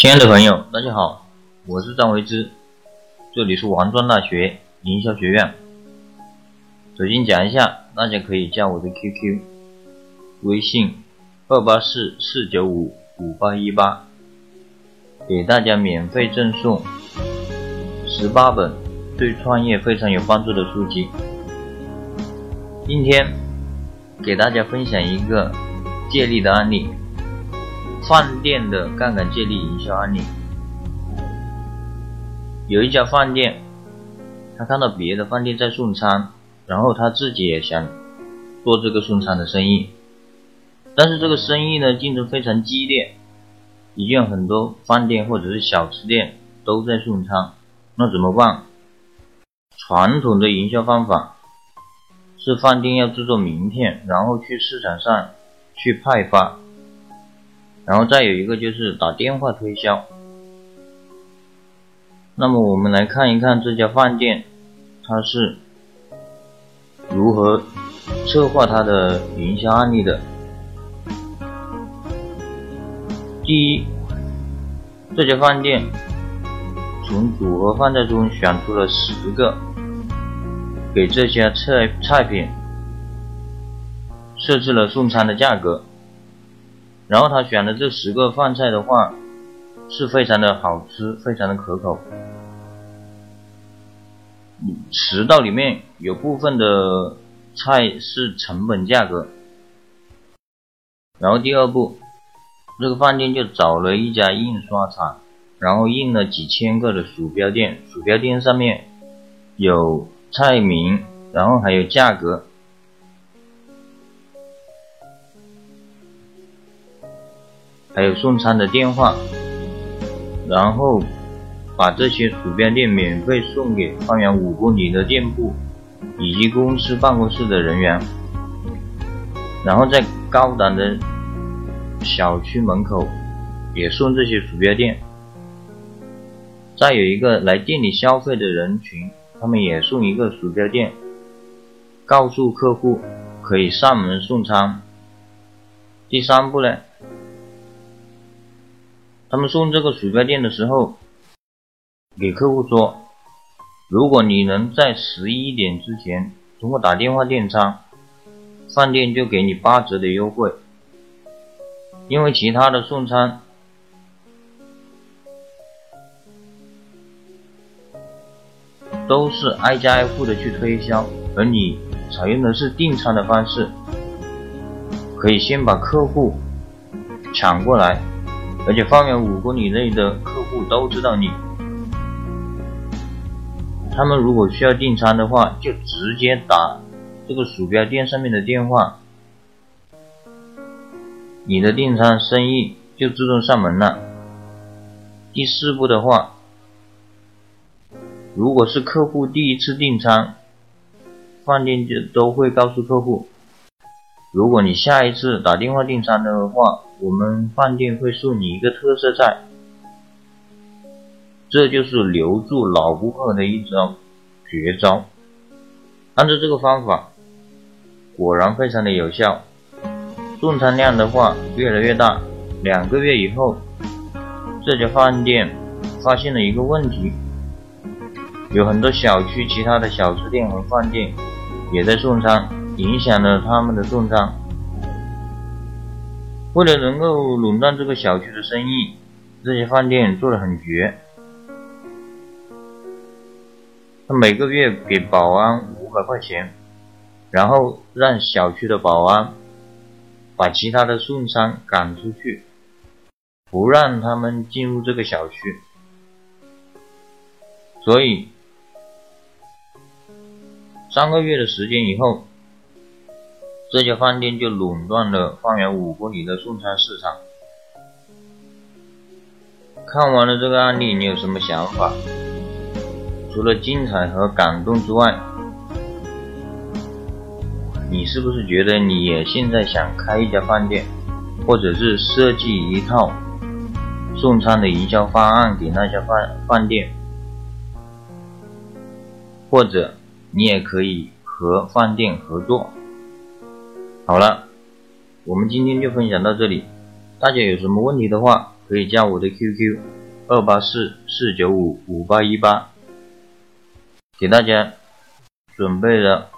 亲爱的朋友，大家好，我是张维之，这里是王庄大学营销学院。首先讲一下，大家可以加我的 QQ，微信二八四四九五五八一八，给大家免费赠送十八本对创业非常有帮助的书籍。今天给大家分享一个借力的案例。饭店的杠杆借力营销案例，有一家饭店，他看到别的饭店在送餐，然后他自己也想做这个送餐的生意，但是这个生意呢竞争非常激烈，已经有很多饭店或者是小吃店都在送餐，那怎么办？传统的营销方法是饭店要制作名片，然后去市场上去派发。然后再有一个就是打电话推销。那么我们来看一看这家饭店，它是如何策划它的营销案例的。第一，这家饭店从组合饭菜中选出了十个，给这些菜菜品设置了送餐的价格。然后他选的这十个饭菜的话，是非常的好吃，非常的可口。十道里面有部分的菜是成本价格。然后第二步，这个饭店就找了一家印刷厂，然后印了几千个的鼠标垫，鼠标垫上面有菜名，然后还有价格。还有送餐的电话，然后把这些鼠标垫免费送给方圆五公里的店铺以及公司办公室的人员，然后在高档的小区门口也送这些鼠标垫。再有一个来店里消费的人群，他们也送一个鼠标垫，告诉客户可以上门送餐。第三步呢？他们送这个鼠标垫的时候，给客户说：“如果你能在十一点之前通过打电话订餐，饭店就给你八折的优惠。因为其他的送餐都是挨家挨户的去推销，而你采用的是订餐的方式，可以先把客户抢过来。”而且方圆五公里内的客户都知道你，他们如果需要订餐的话，就直接打这个鼠标垫上面的电话，你的订餐生意就自动上门了。第四步的话，如果是客户第一次订餐，饭店就都会告诉客户。如果你下一次打电话订餐的话，我们饭店会送你一个特色菜，这就是留住老顾客的一招绝招。按照这个方法，果然非常的有效，送餐量的话越来越大。两个月以后，这家饭店发现了一个问题，有很多小区其他的小吃店和饭店也在送餐。影响了他们的送餐。为了能够垄断这个小区的生意，这些饭店做的很绝。他每个月给保安五百块钱，然后让小区的保安把其他的送餐赶出去，不让他们进入这个小区。所以三个月的时间以后。这家饭店就垄断了方圆五公里的送餐市场。看完了这个案例，你有什么想法？除了精彩和感动之外，你是不是觉得你也现在想开一家饭店，或者是设计一套送餐的营销方案给那家饭饭店？或者你也可以和饭店合作。好了，我们今天就分享到这里。大家有什么问题的话，可以加我的 QQ：二八四四九五五八一八，给大家准备了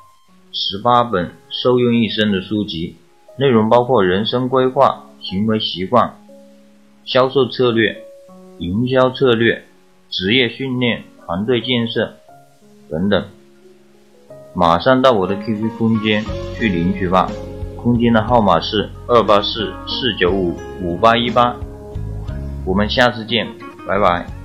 十八本受用一生的书籍，内容包括人生规划、行为习惯、销售策略、营销策略、职业训练、团队建设等等。马上到我的 QQ 空间去领取吧，空间的号码是二八四四九五五八一八。我们下次见，拜拜。